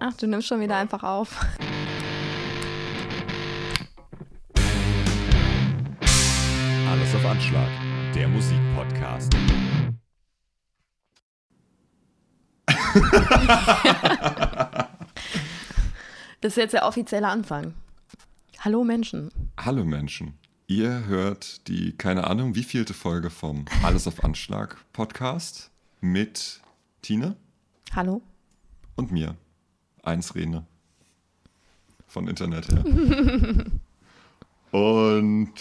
Ach, du nimmst schon wieder einfach auf. Alles auf Anschlag, der Musikpodcast. Das ist jetzt der offizielle Anfang. Hallo Menschen. Hallo Menschen. Ihr hört die, keine Ahnung, wievielte Folge vom Alles auf Anschlag Podcast mit Tine Hallo. und mir. Eins Rene. Von Internet her. und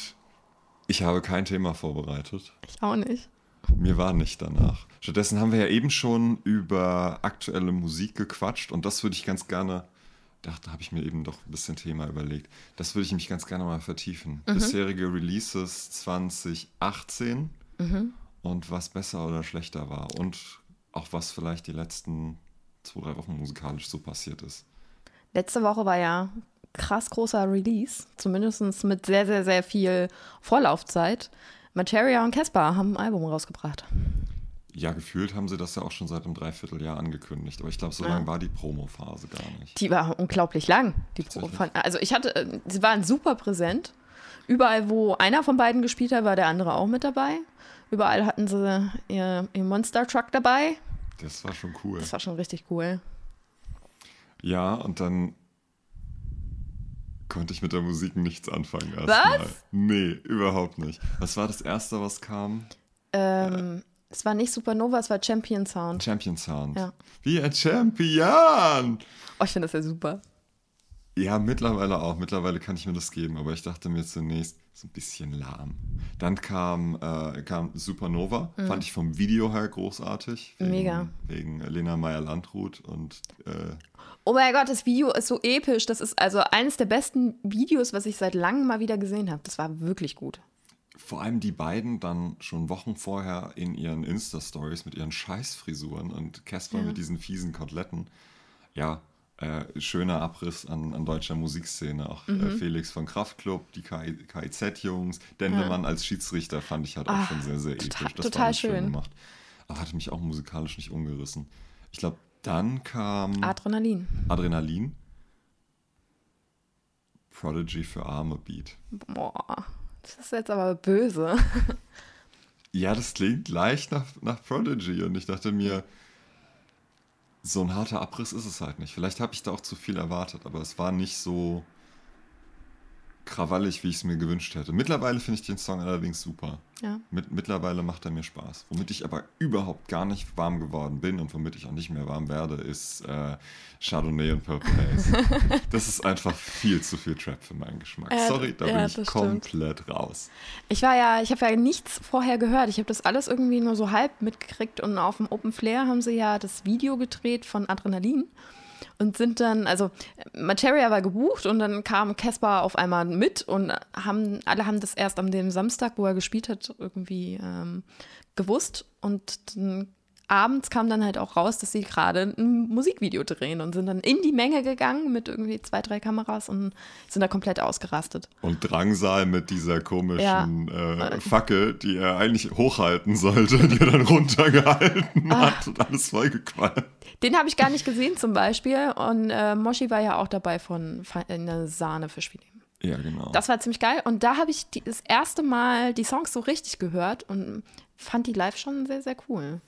ich habe kein Thema vorbereitet. Ich auch nicht. Mir war nicht danach. Stattdessen haben wir ja eben schon über aktuelle Musik gequatscht und das würde ich ganz gerne, dachte, habe ich mir eben doch ein bisschen Thema überlegt. Das würde ich mich ganz gerne mal vertiefen. Bisherige Releases 2018 und was besser oder schlechter war und auch was vielleicht die letzten zwei, drei Wochen musikalisch so passiert ist. Letzte Woche war ja krass großer Release, zumindest mit sehr, sehr, sehr viel Vorlaufzeit. Materia und Casper haben ein Album rausgebracht. Ja, gefühlt haben sie das ja auch schon seit einem Dreivierteljahr angekündigt, aber ich glaube, so Ja. lange war die Promo-Phase gar nicht. Die war unglaublich lang. Die also ich hatte, sie waren super präsent. Überall, wo einer von beiden gespielt hat, war der andere auch mit dabei. Überall hatten sie ihr, ihr Monster Truck dabei. Das war schon cool. Das war schon richtig cool. Ja, und dann konnte ich mit der Musik nichts anfangen Was? erstmal. Nee, überhaupt nicht. Was war das erste, was kam? Ähm, es war nicht Supernova, es war Champion Sound. Champion Sound. Ja. Wie ein Champion! Oh, ich finde das ja super. Ja, mittlerweile auch. Mittlerweile kann ich mir das geben, aber ich dachte mir zunächst, so ein bisschen lahm. Dann kam, äh, kam Supernova, fand ich vom Video her großartig. Wegen, Mhm. Mega. Wegen Lena Meyer-Landrut und äh, Oh mein Gott, das Video ist so episch. Das ist also eines der besten Videos, was ich seit langem mal wieder gesehen habe. Das war wirklich gut. vor allem die beiden dann schon Wochen vorher in ihren Insta-Stories mit ihren Scheißfrisuren und Casper Ja. mit diesen fiesen Koteletten. Ja, äh, schöner Abriss an, an deutscher Musikszene. Auch Mhm. äh, Felix von Kraftklub, die KI KIZ-Jungs, Dendemann als Schiedsrichter fand ich halt auch Ah, schon sehr, sehr total- episch. Das total war schön schön. gemacht. Aber hatte mich auch musikalisch nicht umgerissen. Ich glaube, dann kam Adrenalin. Adrenalin. Prodigy für Arme Beat. Boah, das ist jetzt aber böse. Ja, das klingt leicht nach, nach Prodigy und ich dachte mir, so ein harter Abriss ist es halt nicht. Vielleicht habe ich da auch zu viel erwartet, aber es war nicht so krawallig, wie ich es mir gewünscht hätte. Mittlerweile finde ich den Song allerdings super. Ja. Mit, mittlerweile macht er mir Spaß. Womit ich aber überhaupt gar nicht warm geworden bin und womit ich auch nicht mehr warm werde, ist äh, Chardonnay und Purple Haze. das ist einfach viel zu viel Trap für meinen Geschmack. Äh, Sorry, da ja, bin ich das stimmt. komplett raus. Ich war ja, ich habe ja nichts vorher gehört. Ich habe das alles irgendwie nur so halb mitgekriegt und auf dem Open Flair haben sie ja das Video gedreht von Adrenalin und sind dann, also Materia war gebucht und dann kam Casper auf einmal mit und haben, alle haben das erst am dem Samstag, wo er gespielt hat, irgendwie ähm, gewusst und dann abends kam dann halt auch raus, dass sie gerade ein Musikvideo drehen und sind dann in die Menge gegangen mit irgendwie zwei, drei Kameras und sind da komplett ausgerastet. Und Drangsal mit dieser komischen Ja. äh, Fackel, die er eigentlich hochhalten sollte, die er dann runtergehalten Ah. hat und alles vollgequalmt. Den habe ich gar nicht gesehen zum Beispiel. Und äh, Moshi war ja auch dabei von in der Sahne für Spiele. Ja, genau. Das war ziemlich geil. Und da habe ich die, das erste Mal die Songs so richtig gehört und fand die live schon sehr, sehr cool.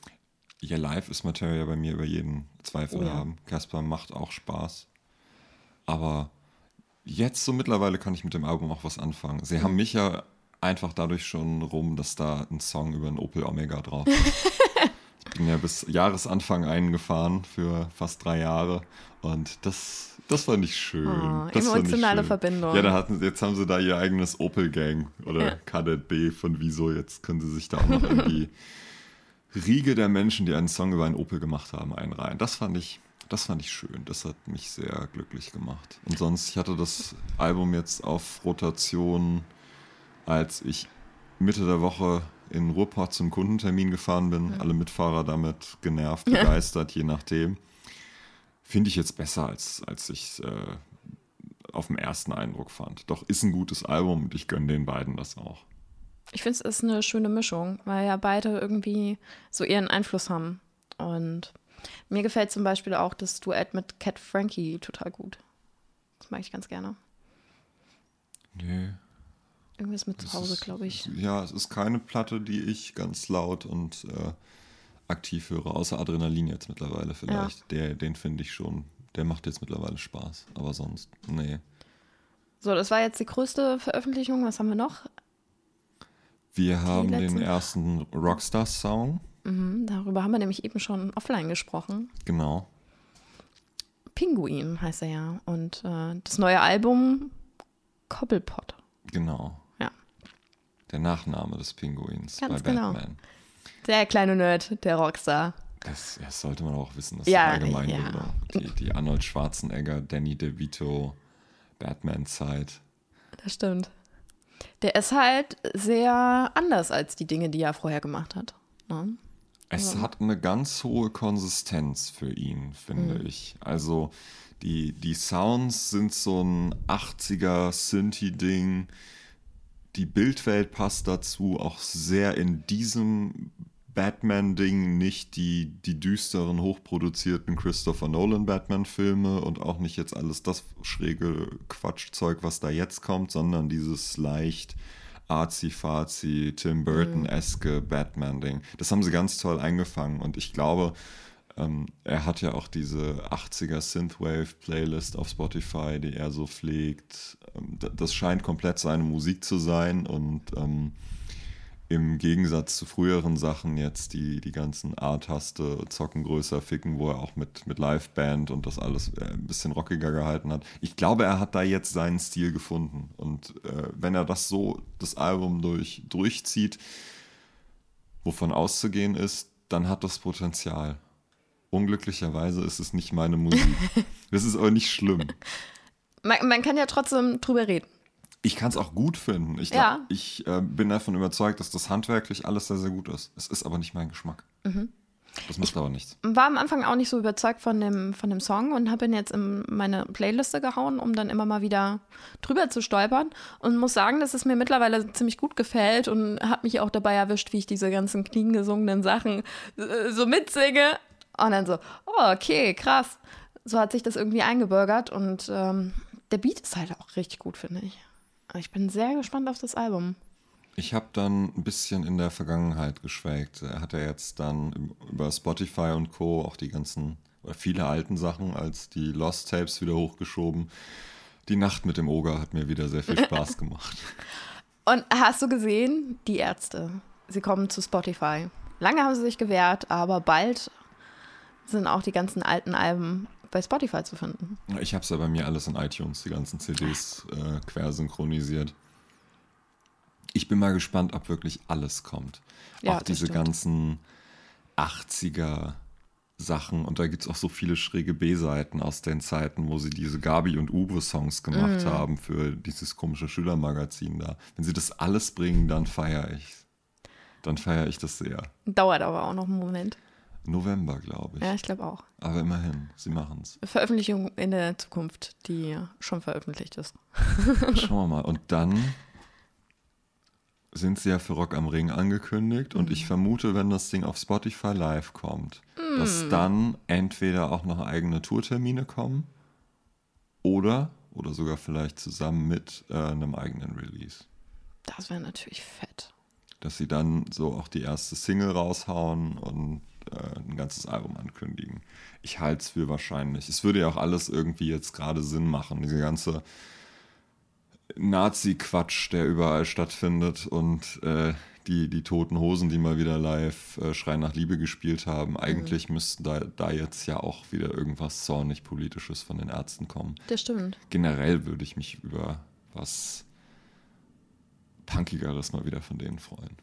Ja, live ist Materia bei mir über jeden Zweifel Oh ja. haben. Casper macht auch Spaß. Aber jetzt so mittlerweile kann ich mit dem Album auch was anfangen. Sie Mhm. haben mich ja einfach dadurch schon rum, dass da ein Song über einen Opel Omega drauf ist. ich bin ja bis Jahresanfang eingefahren für fast drei Jahre und das, das fand ich schön. Oh, das emotionale schön. Verbindung. Ja, da hatten, jetzt haben sie da ihr eigenes Opel-Gang oder Ja. Kadett B von Wieso. Jetzt können sie sich da auch noch in die Riege der Menschen, die einen Song über einen Opel gemacht haben, einreihen. Das fand ich, das fand ich schön. Das hat mich sehr glücklich gemacht. Und sonst, ich hatte das Album jetzt auf Rotation, als ich Mitte der Woche in Ruhrport zum Kundentermin gefahren bin. Alle Mitfahrer damit genervt, begeistert, je nachdem. Finde ich jetzt besser, als, als ich äh, auf dem ersten Eindruck fand. Doch ist ein gutes Album und ich gönne den beiden das auch. Ich finde, es ist eine schöne Mischung, weil ja beide irgendwie so ihren Einfluss haben. Und Mir gefällt zum Beispiel auch das Duett mit Cat Frankie total gut. Das mag ich ganz gerne. Nee. Irgendwas mit zu Hause, glaube ich. Ja, es ist keine Platte, die ich ganz laut und äh, aktiv höre, außer Adrenalin jetzt mittlerweile vielleicht. Ja. Der, den finde ich schon, der macht jetzt mittlerweile Spaß. Aber sonst, nee. So, das war jetzt die größte Veröffentlichung. Was haben wir noch? Wir haben den ersten Rockstar-Song. Mhm, darüber haben wir nämlich eben schon offline gesprochen. Genau. Pinguin heißt er ja. Und äh, das neue Album Cobblepot. Genau. Ja. Der Nachname des Pinguins Ganz bei genau. Batman. Der kleine Nerd, der Rockstar. Das, das sollte man auch wissen. Das ja, ist allgemein ja. Die, die Arnold Schwarzenegger, Danny DeVito, Batman-Zeit. Das stimmt. Der ist halt sehr anders als die Dinge, die er vorher gemacht hat. Ne? Es ja. hat eine ganz hohe Konsistenz für ihn, finde mhm. ich. Also die, die Sounds sind so ein 80er Synthi-Ding. Die Bildwelt passt dazu auch sehr in diesem Batman-Ding nicht die, die düsteren, hochproduzierten Christopher Nolan-Batman-Filme und auch nicht jetzt alles das schräge Quatschzeug, was da jetzt kommt, sondern dieses leicht arzi-fazi, Tim Burton-eske Batman-Ding. Das haben sie ganz toll eingefangen und ich glaube, ähm, er hat ja auch diese 80er Synthwave-Playlist auf Spotify, die er so pflegt. Ähm, das scheint komplett seine Musik zu sein und ähm, im Gegensatz zu früheren Sachen jetzt die, die ganzen A-Taste, Zocken größer, Ficken, wo er auch mit, mit Liveband und das alles äh, ein bisschen rockiger gehalten hat. Ich glaube, er hat da jetzt seinen Stil gefunden. Und äh, wenn er das so, das Album durch, durchzieht, wovon auszugehen ist, dann hat das Potenzial. Unglücklicherweise ist es nicht meine Musik. das ist aber nicht schlimm. Man, man kann ja trotzdem drüber reden. Ich kann es auch gut finden. Ich, glaub, ja. ich äh, bin davon überzeugt, dass das handwerklich alles sehr, sehr gut ist. Es ist aber nicht mein Geschmack. Mhm. Das macht ich aber nichts. War am Anfang auch nicht so überzeugt von dem, von dem Song und habe ihn jetzt in meine Playliste gehauen, um dann immer mal wieder drüber zu stolpern. Und muss sagen, dass es mir mittlerweile ziemlich gut gefällt und hat mich auch dabei erwischt, wie ich diese ganzen kniegesungenen Sachen äh, so mitsinge. Und dann so, oh, okay, krass. So hat sich das irgendwie eingebürgert und ähm, der Beat ist halt auch richtig gut, finde ich. Ich bin sehr gespannt auf das Album. Ich habe dann ein bisschen in der Vergangenheit geschwelgt. Er hat ja jetzt dann über Spotify und Co. auch die ganzen, oder viele alten Sachen als die Lost Tapes wieder hochgeschoben. Die Nacht mit dem Oger hat mir wieder sehr viel Spaß gemacht. und hast du gesehen, die Ärzte, sie kommen zu Spotify. Lange haben sie sich gewehrt, aber bald sind auch die ganzen alten Alben bei Spotify zu finden. Ich habe es ja bei mir alles in iTunes, die ganzen CDs äh, quer synchronisiert. Ich bin mal gespannt, ob wirklich alles kommt. Ja, auch diese stimmt. ganzen 80er Sachen. Und da gibt es auch so viele schräge B-Seiten aus den Zeiten, wo sie diese Gabi und Uwe-Songs gemacht mm. haben für dieses komische Schülermagazin da. Wenn sie das alles bringen, dann feiere ich. Dann feiere ich das sehr. Dauert aber auch noch einen Moment. November, glaube ich. Ja, ich glaube auch. Aber immerhin, sie machen es. Veröffentlichung in der Zukunft, die schon veröffentlicht ist. Schauen wir mal. Und dann sind sie ja für Rock am Ring angekündigt. Und ich mhm. vermute, wenn das Ding auf Spotify live kommt, mm. dass dann entweder auch noch eigene Tourtermine kommen oder, oder sogar vielleicht zusammen mit äh, einem eigenen Release. Das wäre natürlich fett. Dass sie dann so auch die erste Single raushauen und äh, ein ganzes Album ankündigen. Ich halte es für wahrscheinlich. Es würde ja auch alles irgendwie jetzt gerade Sinn machen. Diese ganze Nazi-Quatsch, der überall stattfindet und äh, die, die toten Hosen, die mal wieder live äh, Schrei nach Liebe gespielt haben. Eigentlich mhm. müsste da, da jetzt ja auch wieder irgendwas zornig Politisches von den Ärzten kommen. Das stimmt. Generell würde ich mich über was Punkigeres mal wieder von denen freuen.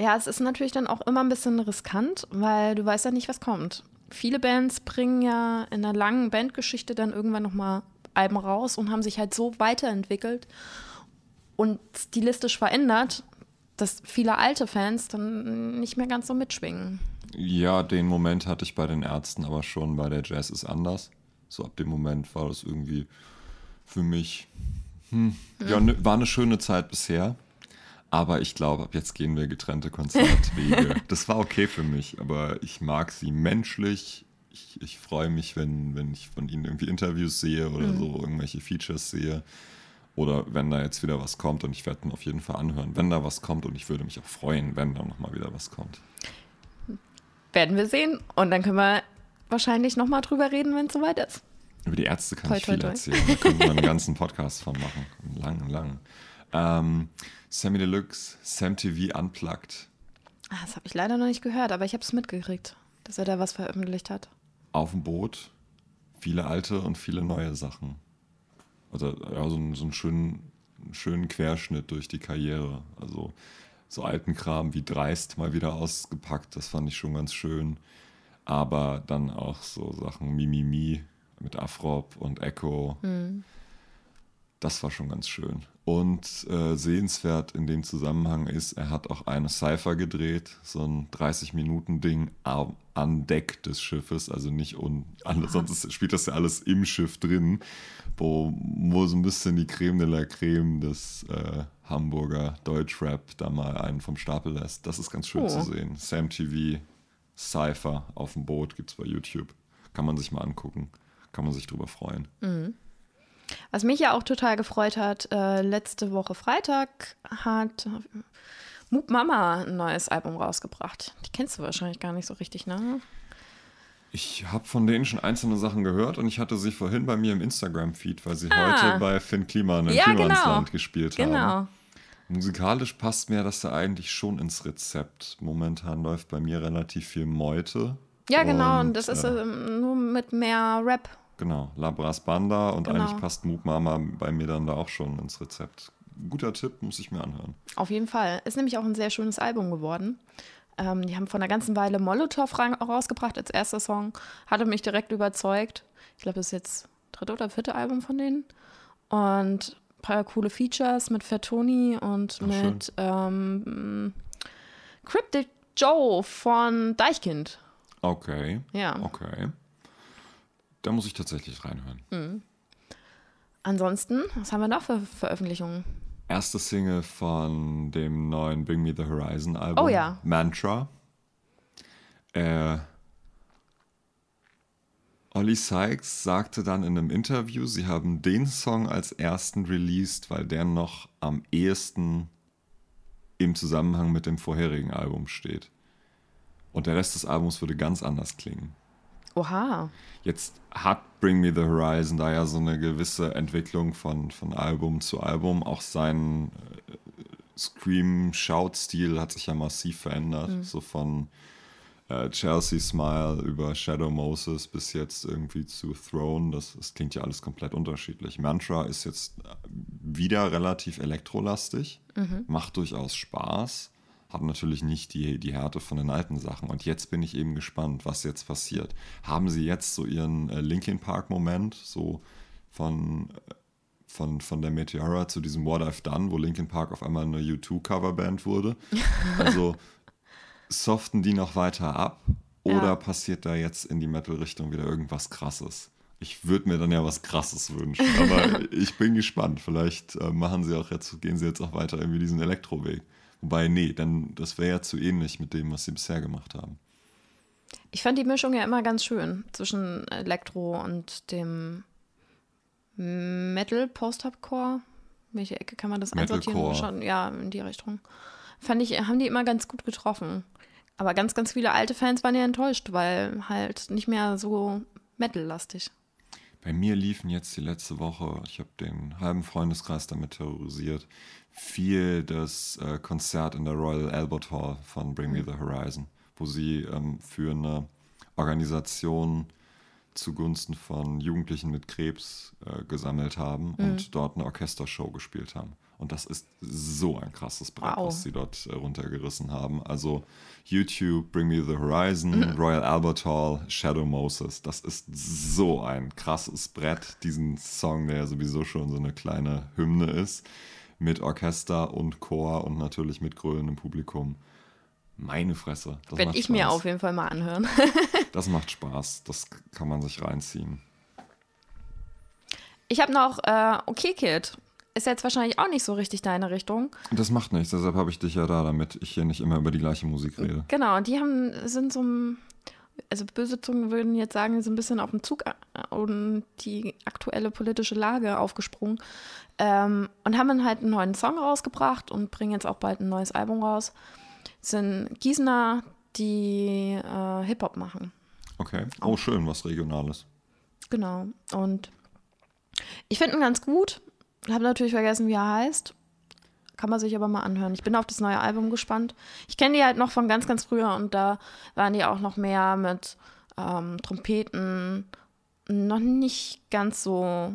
Ja, es ist natürlich dann auch immer ein bisschen riskant, weil du weißt ja nicht, was kommt. Viele Bands bringen ja in einer langen Bandgeschichte dann irgendwann nochmal Alben raus und haben sich halt so weiterentwickelt und stilistisch verändert, dass viele alte Fans dann nicht mehr ganz so mitschwingen. Ja, den Moment hatte ich bei den Ärzten aber schon bei der Jazz ist anders. So ab dem Moment war das irgendwie für mich, hm, ja, ne, war eine schöne Zeit bisher. Aber ich glaube, ab jetzt gehen wir getrennte Konzertwege. das war okay für mich, aber ich mag sie menschlich ich, ich freue mich, wenn, wenn ich von ihnen irgendwie Interviews sehe oder Mhm. so, irgendwelche Features sehe. Oder wenn da jetzt wieder was kommt und ich werde mir auf jeden Fall anhören, wenn da was kommt und ich würde mich auch freuen, wenn da nochmal wieder was kommt. Werden wir sehen. Und dann können wir wahrscheinlich nochmal drüber reden, wenn es soweit ist. Über die Ärzte kann Toi, ich toi, viel toi. erzählen. Da könnte man einen ganzen Podcast von machen. Einen langen, langen. Ähm, Sammy Deluxe, Sam TV Unplugged. Ah, Das habe ich leider noch nicht gehört, aber ich habe es mitgekriegt, dass er da was veröffentlicht hat. Auf dem Boot. Viele alte und viele neue Sachen. Also ja, so, einen- so einen schönen, schönen Querschnitt durch die Karriere. Also so alten Kram wie Dreist mal wieder ausgepackt. Das fand ich schon ganz schön. Aber dann auch so Sachen Mimimi mit Afrop und Echo. Das war schon ganz schön. Und äh, sehenswert in dem Zusammenhang ist, er hat auch eine Cypher gedreht, so ein 30-Minuten-Ding am- an Deck des Schiffes, also nicht un, sonst spielt das ja alles im Schiff drin, wo, wo so ein bisschen die Creme de la Creme des äh, Hamburger Deutschrap da mal einen vom Stapel lässt. Das ist ganz schön Oh. zu sehen. Sam TV, Cypher auf dem Boot gibt es bei YouTube. Kann man sich mal angucken. Kann man sich drüber freuen. Was mich ja auch total gefreut hat, äh, letzte Woche Freitag hat Moop Mama ein neues Album rausgebracht. Die kennst du wahrscheinlich gar nicht so richtig, ne? Ich habe von denen schon einzelne Sachen gehört und ich hatte sie vorhin bei mir im Instagram-Feed, weil sie Ah. heute bei Finn Kliman im Ja, Klimansland genau. gespielt Genau. haben. Musikalisch passt mir das da eigentlich schon ins Rezept. Momentan läuft bei mir relativ viel Meute. Ja, genau. Und das ist äh, ähm, nur mit mehr Rap. Genau, Labras Banda und Genau. eigentlich passt Moop Mama bei mir dann da auch schon ins Rezept. Guter Tipp, muss ich mir anhören. Auf jeden Fall. Ist nämlich auch ein sehr schönes Album geworden. Ähm, die haben vor einer ganzen Weile Molotow ra- rausgebracht als erster Song. Hatte mich direkt überzeugt. Ich glaube, das ist jetzt dritte oder vierte Album von denen. Und ein paar coole Features mit Fertoni und Ach, mit ähm, Cryptic Joe von Deichkind. Okay, Ja. okay. Da muss ich tatsächlich reinhören. Ansonsten, was haben wir noch für Veröffentlichungen? Erste Single von dem neuen Bring Me the Horizon Album. Oh ja. Mantra. Äh, Ollie Sykes sagte dann in einem Interview, sie haben den Song als ersten released, weil der noch am ehesten im Zusammenhang mit dem vorherigen Album steht. Und der Rest des Albums würde ganz anders klingen. Oha. Jetzt hat Bring Me the Horizon da ja so eine gewisse Entwicklung von, von Album zu Album. Auch sein äh, Scream-Shout-Stil hat sich ja massiv verändert. So von äh, Chelsea Smile über Shadow Moses bis jetzt irgendwie zu Throne. Das, das klingt ja alles komplett unterschiedlich. Mantra ist jetzt wieder relativ elektrolastig, macht durchaus Spaß hat natürlich nicht die, die Härte von den alten Sachen. Und jetzt bin ich eben gespannt, was jetzt passiert. Haben sie jetzt so ihren äh, Linkin Park-Moment, so von, äh, von, von der Meteora zu diesem What I've Done, wo Linkin Park auf einmal eine U2-Coverband wurde? Also soften die noch weiter ab oder Ja. passiert da jetzt in die Metal-Richtung wieder irgendwas Krasses? Ich würde mir dann ja was Krasses wünschen, aber ich bin gespannt. Vielleicht äh, machen sie auch jetzt, gehen sie jetzt auch weiter irgendwie diesen Elektroweg. Wobei, nee, dann das wäre ja zu ähnlich mit dem, was sie bisher gemacht haben. Ich fand die Mischung ja immer ganz schön zwischen Elektro und dem Metal, Post-Hardcore. Welche Ecke kann man das einsortieren? Schon, ja, in die Richtung. Fand ich, haben die immer ganz gut getroffen. Aber ganz, ganz viele alte Fans waren ja enttäuscht, weil halt nicht mehr so Metal-lastig. Bei mir liefen jetzt die letzte Woche, ich habe den halben Freundeskreis damit terrorisiert, viel das äh, Konzert in der Royal Albert Hall von Bring Me the Horizon, wo sie ähm, für eine Organisation zugunsten von Jugendlichen mit Krebs äh, gesammelt haben und dort eine Orchestershow gespielt haben. Und das ist so ein krasses Brett, Wow. was sie dort äh, runtergerissen haben. Also YouTube, Bring Me the Horizon, Royal Albert Hall, Shadow Moses. Das ist so ein krasses Brett. Diesen Song, der ja sowieso schon so eine kleine Hymne ist, mit Orchester und Chor und natürlich mit grölendem Publikum. Meine Fresse. Das Werde ich mir Spaß. auf jeden Fall mal anhören. Das macht Spaß. Das kann man sich reinziehen. Ich habe noch äh, Okay Kid. Ist jetzt wahrscheinlich auch nicht so richtig deine Richtung. Das macht nichts, deshalb habe ich dich ja da, damit ich hier nicht immer über die gleiche Musik rede. Genau, die haben, sind so ein also böse Zungen würden jetzt sagen, so ein bisschen auf den Zug äh, und die aktuelle politische Lage aufgesprungen ähm, und haben dann halt einen neuen Song rausgebracht und bringen jetzt auch bald ein neues Album raus. Das sind Gießener, die äh, Hip-Hop machen. Okay. Oh, schön, was Regionales. Genau. Und ich finde ihn ganz gut. Habe natürlich vergessen, wie er heißt. Kann man sich aber mal anhören. Ich bin auf das neue Album gespannt. Ich kenne die halt noch von ganz, ganz früher und da waren die auch noch mehr mit ähm, Trompeten. Noch nicht ganz so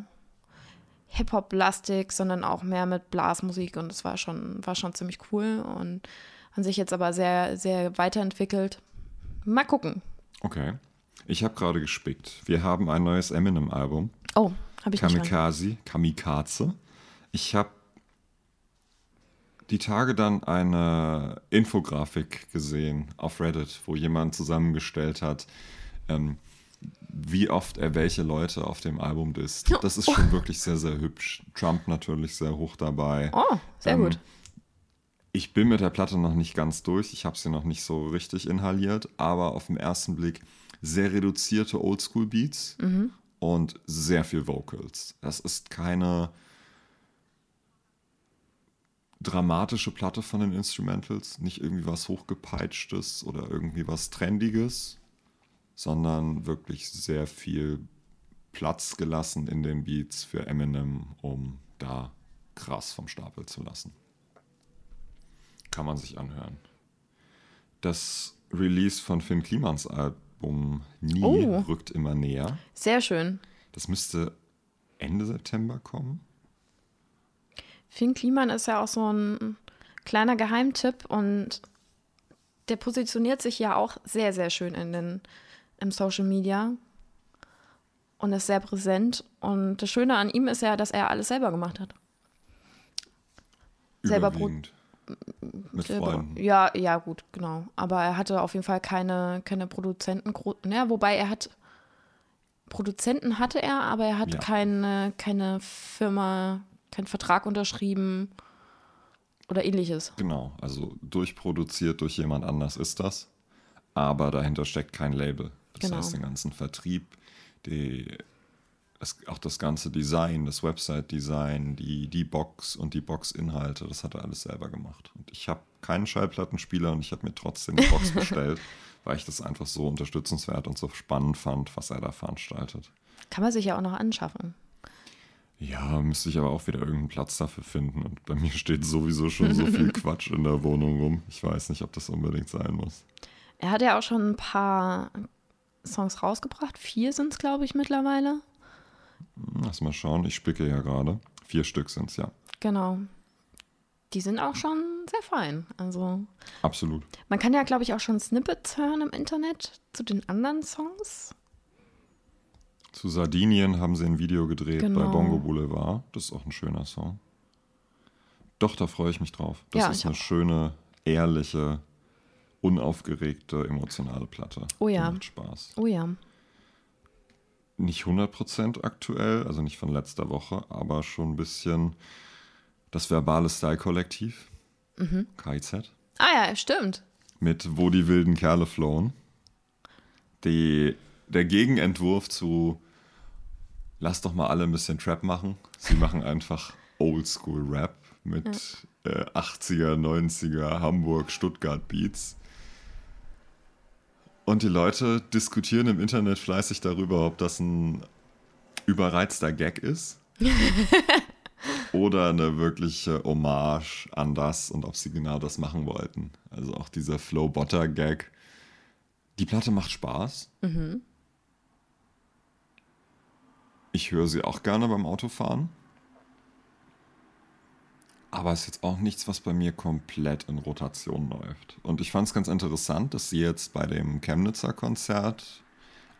Hip-Hop-lastig, sondern auch mehr mit Blasmusik und das war schon, war schon ziemlich cool und an sich jetzt aber sehr, sehr weiterentwickelt. Mal gucken. Okay. Ich habe gerade gespickt. Wir haben ein neues Eminem-Album. Oh, habe ich Kamikaze, Kamikaze. Ich habe die Tage dann eine Infografik gesehen auf Reddit, wo jemand zusammengestellt hat, ähm, wie oft er welche Leute auf dem Album disst. Das ist schon oh. wirklich sehr, sehr hübsch. Trump natürlich sehr hoch dabei. Oh, sehr ähm, gut. Ich bin mit der Platte noch nicht ganz durch. Ich habe sie noch nicht so richtig inhaliert, aber auf den ersten Blick sehr reduzierte Oldschool-Beats mhm. Und sehr viel Vocals. Das ist keine dramatische Platte von den Instrumentals, nicht irgendwie was hochgepeitschtes oder irgendwie was trendiges, sondern wirklich sehr viel Platz gelassen in den Beats für Eminem, um da krass vom Stapel zu lassen. Kann man sich anhören. Das Release von Finn Klimans Album Nie oh. rückt immer näher. Sehr schön. Das müsste Ende September kommen. Finn Kliman ist ja auch so ein kleiner Geheimtipp und der positioniert sich ja auch sehr, sehr schön in den, im Social Media und ist sehr präsent. Und das Schöne an ihm ist ja, dass er alles selber gemacht hat. Selber Mit Freunden. Ja, ja, gut, genau. Aber er hatte auf jeden Fall keine, keine Produzenten. Ja, wobei er hat Produzenten hatte er, aber er hat ja. keine, keine Firma, keinen Vertrag unterschrieben oder ähnliches. Genau, also durchproduziert durch jemand anders ist das, aber dahinter steckt kein Label. Das genau. heißt, den ganzen Vertrieb, die, das, auch das ganze Design, das Website-Design, die, die Box und die Box-Inhalte, das hat er alles selber gemacht. Und ich habe keinen Schallplattenspieler und ich habe mir trotzdem eine Box bestellt, weil ich das einfach so unterstützenswert und so spannend fand, was er da veranstaltet. Kann man sich ja auch noch anschaffen. Ja, müsste ich aber auch wieder irgendeinen Platz dafür finden. Und bei mir steht sowieso schon so viel Quatsch in der Wohnung rum. Ich weiß nicht, ob das unbedingt sein muss. Er hat ja auch schon ein paar Songs rausgebracht. Vier sind es, glaube ich, mittlerweile. Lass mal schauen. Ich spicke ja gerade. Vier Stück sind es, ja. Genau. Die sind auch schon sehr fein. Also. Absolut. Man kann ja, glaube ich, auch schon Snippets hören im Internet zu den anderen Songs. Zu Sardinien haben sie ein Video gedreht genau. bei Bongo Boulevard. Das ist auch ein schöner Song. Doch, da freue ich mich drauf. Das ja, ist eine auch. schöne, ehrliche, unaufgeregte, emotionale Platte. Oh ja. Die macht Spaß. Oh ja. Nicht 100% aktuell, also nicht von letzter Woche, aber schon ein bisschen das verbale Style-Kollektiv. Mhm. KIZ. Ah ja, stimmt. Mit Wo die wilden Kerle flohen. Die, der Gegenentwurf zu lass doch mal alle ein bisschen Trap machen. Sie machen einfach Oldschool-Rap mit ja. äh, 80er, 90er Hamburg, Stuttgart Beats. Und die Leute diskutieren im Internet fleißig darüber, ob das ein überreizter Gag ist. oder eine wirkliche Hommage an das und ob sie genau das machen wollten. Also auch dieser Flow-Botter-Gag. Die Platte macht Spaß. Mhm. Ich höre sie auch gerne beim Autofahren. Aber es ist jetzt auch nichts, was bei mir komplett in Rotation läuft. Und ich fand es ganz interessant, dass sie jetzt bei dem Chemnitzer Konzert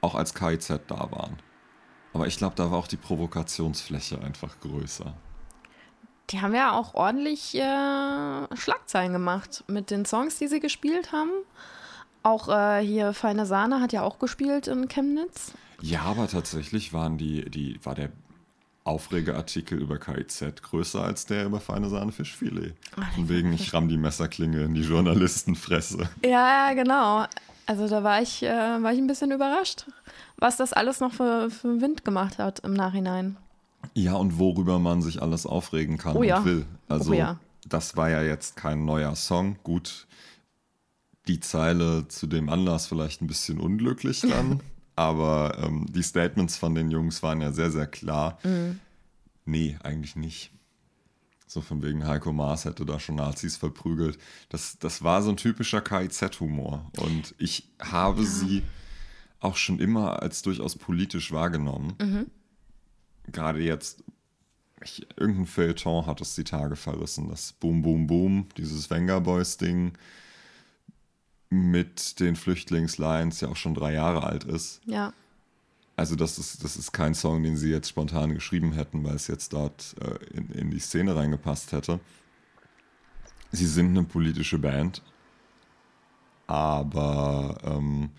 auch als KIZ da waren. Aber ich glaube, da war auch die Provokationsfläche einfach größer. Die haben ja auch ordentlich äh, Schlagzeilen gemacht mit den Songs, die sie gespielt haben. Auch äh, hier Feine Sahne hat ja auch gespielt in Chemnitz. Ja, aber tatsächlich waren die, die, war der Aufregeartikel über KIZ größer als der über feine Sahne Fischfilet. Von wegen, ich ramm die Messerklinge in die Journalistenfresse. Ja, genau. Also da war ich, äh, war ich ein bisschen überrascht, was das alles noch für, für Wind gemacht hat im Nachhinein. Ja, und worüber man sich alles aufregen kann Oh ja. und will. Also Oh ja. das war ja jetzt kein neuer Song. Gut, die Zeile zu dem Anlass vielleicht ein bisschen unglücklich dann, aber ähm, die Statements von den Jungs waren ja sehr, sehr klar. Mhm. Nee, eigentlich nicht. So von wegen Heiko Maas hätte da schon Nazis verprügelt. Das, das war so ein typischer KIZ-Humor. Und ich habe sie auch schon immer als durchaus politisch wahrgenommen. Gerade jetzt, ich, irgendein Feuilleton hat es die Tage verrissen. Das Boom, Boom, Boom, dieses Wenger Boys-Ding mit den Flüchtlingslines ja auch schon drei Jahre alt ist. Ja. Also das ist, das ist kein Song, den sie jetzt spontan geschrieben hätten, weil es jetzt dort äh, in, in die Szene reingepasst hätte. Sie sind eine politische Band, aber ähm,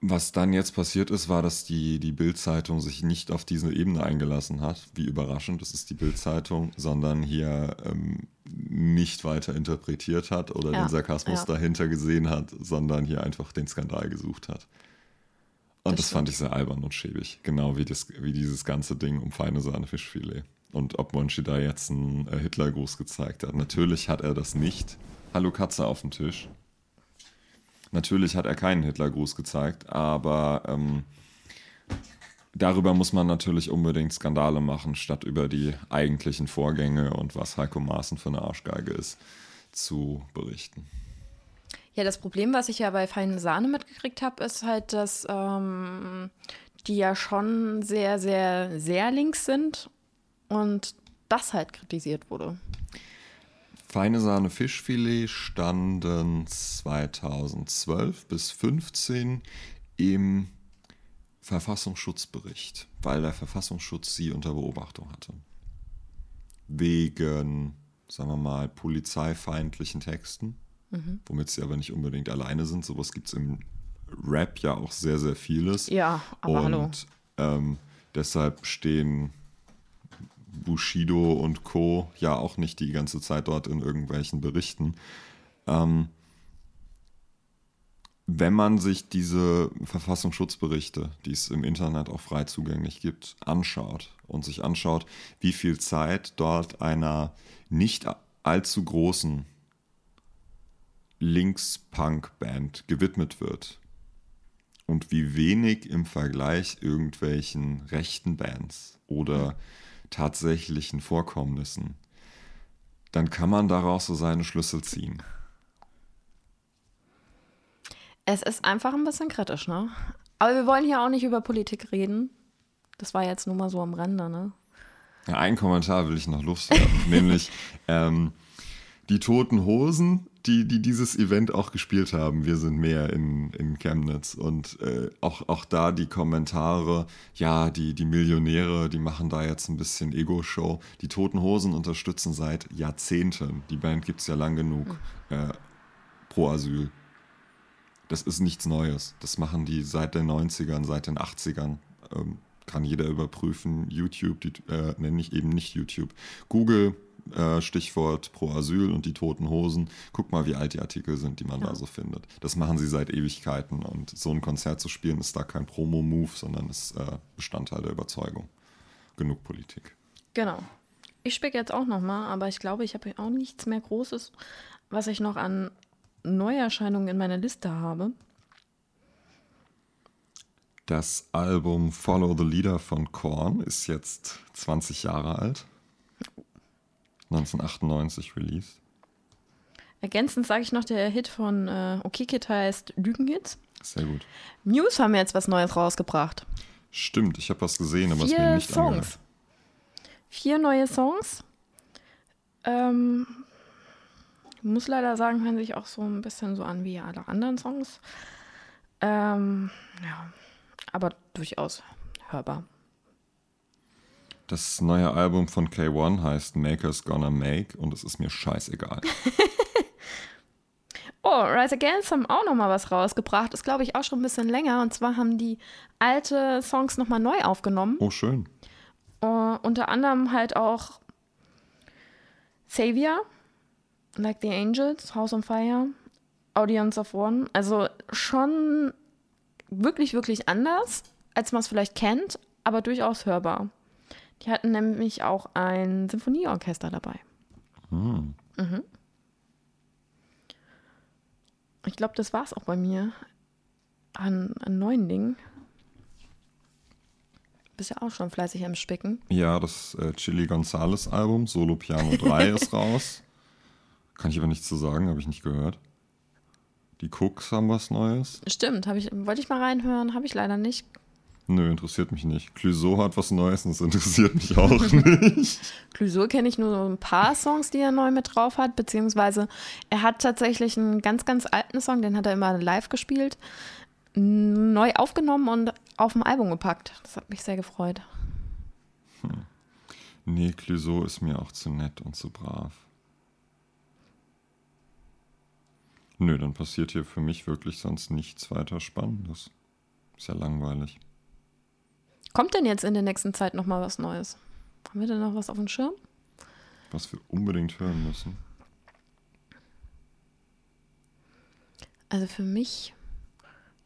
was dann jetzt passiert ist, war, dass die, die Bild-Zeitung sich nicht auf diese Ebene eingelassen hat. Wie überraschend, das ist die Bild-Zeitung, sondern hier ähm, nicht weiter interpretiert hat oder Ja, den Sarkasmus ja. dahinter gesehen hat, sondern hier einfach den Skandal gesucht hat. Und Das das, fand ich sehr albern und schäbig. Genau wie, das, wie dieses ganze Ding um feine Sahne Fischfilet. Und ob Monchi da jetzt einen äh, Hitlergruß gezeigt hat. Natürlich hat er das nicht. Hallo Katze auf dem Tisch. Natürlich hat er keinen Hitlergruß gezeigt, aber ähm, darüber muss man natürlich unbedingt Skandale machen, statt über die eigentlichen Vorgänge und was Heiko Maaßen für eine Arschgeige ist, zu berichten. Ja, das Problem, was ich ja bei Feine Sahne mitgekriegt habe, ist halt, dass ähm, die ja schon sehr, sehr, sehr links sind und das halt kritisiert wurde. Feine Sahne Fischfilet standen 2012 bis 2015 im Verfassungsschutzbericht, weil der Verfassungsschutz sie unter Beobachtung hatte. Wegen, sagen wir mal, polizeifeindlichen Texten, womit sie aber nicht unbedingt alleine sind. Sowas gibt es im Rap ja auch sehr, sehr vieles. Ja, aber und hallo. Ähm, deshalb stehen Bushido und Co. ja auch nicht die ganze Zeit dort in irgendwelchen Berichten. Ähm, wenn man sich diese Verfassungsschutzberichte, die es im Internet auch frei zugänglich gibt, anschaut und sich anschaut, wie viel Zeit dort einer nicht allzu großen Links-Punk-Band gewidmet wird und wie wenig im Vergleich irgendwelchen rechten Bands oder tatsächlichen Vorkommnissen, dann kann man daraus so seine Schlüssel ziehen. Es ist einfach ein bisschen kritisch, ne? Aber wir wollen hier auch nicht über Politik reden. Das war jetzt nur mal so am Rande, ne? Ja, einen Kommentar will ich noch loswerden, nämlich ähm, die Toten Hosen, die, die dieses Event auch gespielt haben. Wir sind mehr in, in Chemnitz und äh, auch, auch da die Kommentare, ja, die, die Millionäre, die machen da jetzt ein bisschen Ego-Show. Die Toten Hosen unterstützen seit Jahrzehnten, die Band gibt es ja lang genug, äh, pro Asyl. Das ist nichts Neues. Das machen die seit den 90ern, seit den 80ern. Ähm, kann jeder überprüfen. YouTube, die, äh, nenne ich eben nicht YouTube. Google, äh, Stichwort Pro Asyl und die Toten Hosen. Guck mal, wie alt die Artikel sind, die man da so findet. Das machen sie seit Ewigkeiten und so ein Konzert zu spielen ist da kein Promo-Move, sondern ist äh, Bestandteil der Überzeugung. Genug Politik. Genau. Ich spicke jetzt auch noch mal, aber ich glaube, ich habe hier auch nichts mehr Großes, was ich noch an Neuerscheinungen in meiner Liste habe. Das Album Follow the Leader von Korn ist jetzt 20 Jahre alt. 1998 released. Ergänzend sage ich noch, der Hit von äh, OK Kid heißt Lügenhits. Sehr gut. Muse haben jetzt was Neues rausgebracht. Stimmt, ich habe was gesehen, aber es mir Vier nicht Songs. angehört. Vier neue Songs. Ähm, ich muss leider sagen, hören sich auch so ein bisschen so an wie alle anderen Songs. Ähm, ja, aber durchaus hörbar. Das neue Album von K1 heißt Makers Gonna Make und es ist mir scheißegal. Oh, Rise Against haben auch noch mal was rausgebracht. Ist, glaube ich, auch schon ein bisschen länger. Und zwar haben die alte Songs noch mal neu aufgenommen. Oh, schön. Äh, unter anderem halt auch Savior, Like the Angels, House on Fire. Audience of One. Also schon wirklich, wirklich anders, als man es vielleicht kennt, aber durchaus hörbar. Die hatten nämlich auch ein Symphonieorchester dabei. Hm. Mhm. Ich glaube, das war es auch bei mir an, an neuen Dingen. Bist ja auch schon fleißig am Spicken. Ja, das äh, Chili Gonzales Album, Solo Piano 3, ist raus. Kann ich aber nichts zu sagen, habe ich nicht gehört. Die Cooks haben was Neues. Stimmt, ich, wollte ich mal reinhören, habe ich leider nicht. Nö, interessiert mich nicht. Clouseau hat was Neues und das interessiert mich auch nicht. Clouseau kenne ich nur so ein paar Songs, die er neu mit drauf hat, beziehungsweise er hat tatsächlich einen ganz, ganz alten Song, den hat er immer live gespielt, neu aufgenommen und auf dem Album gepackt. Das hat mich sehr gefreut. Hm. Nee, Clouseau ist mir auch zu nett und zu brav. Nö, dann passiert hier für mich wirklich sonst nichts weiter Spannendes. Ist ja langweilig. Kommt denn jetzt in der nächsten Zeit noch mal was Neues? Haben wir denn noch was auf dem Schirm? Was wir unbedingt hören müssen. Also für mich,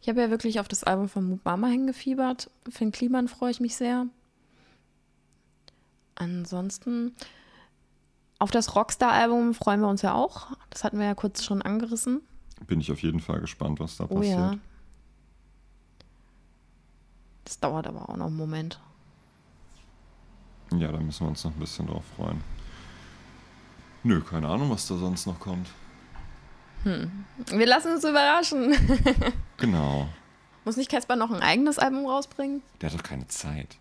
ich habe ja wirklich auf das Album von Mubama hingefiebert. Für den Kliman freue ich mich sehr. Ansonsten, auf das Rockstar-Album freuen wir uns ja auch. Das hatten wir ja kurz schon angerissen. Bin ich auf jeden Fall gespannt, was da oh, passiert. Ja. Das dauert aber auch noch einen Moment. Ja, da müssen wir uns noch ein bisschen drauf freuen. Nö, keine Ahnung, was da sonst noch kommt. Hm. Wir lassen uns überraschen. genau. Muss nicht Casper noch ein eigenes Album rausbringen? Der hat doch keine Zeit.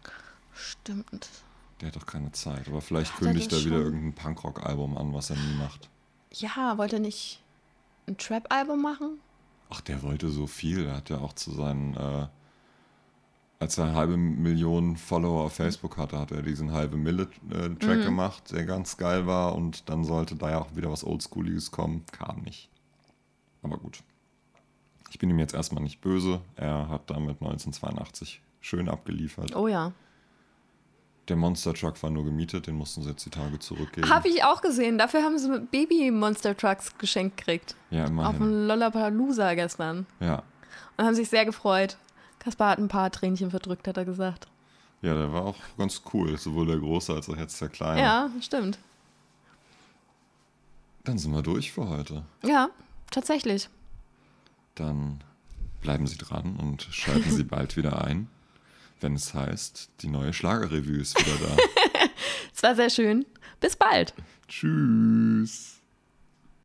Stimmt. Der hat doch keine Zeit. Aber vielleicht kündigt er wieder schon? irgendein Punkrock-Album an, was er nie macht. Ja, wollte er nicht ein Trap-Album machen? Ach, der wollte so viel. Er hat ja auch zu seinen, äh, als er eine halbe Million Follower auf Facebook hatte, hat er diesen halbe Mille-Track mhm. gemacht, der ganz geil war. Und dann sollte da ja auch wieder was Oldschooliges kommen. Kam nicht. Aber gut. Ich bin ihm jetzt erstmal nicht böse. Er hat damit 1982 schön abgeliefert. Oh ja. Der Monster Truck war nur gemietet, den mussten sie jetzt die Tage zurückgeben. Habe ich auch gesehen. Dafür haben sie Baby-Monster Trucks geschenkt gekriegt. Ja, immerhin. Auf dem Lollapalooza gestern. Ja. Und haben sich sehr gefreut. Kaspar hat ein paar Tränchen verdrückt, hat er gesagt. Ja, der war auch ganz cool. Sowohl der Große als auch jetzt der Kleine. Ja, stimmt. Dann sind wir durch für heute. Ja, tatsächlich. Dann bleiben Sie dran und schalten Sie bald wieder ein wenn es heißt, die neue Schlagerrevue ist wieder da. Es war sehr schön. Bis bald. Tschüss.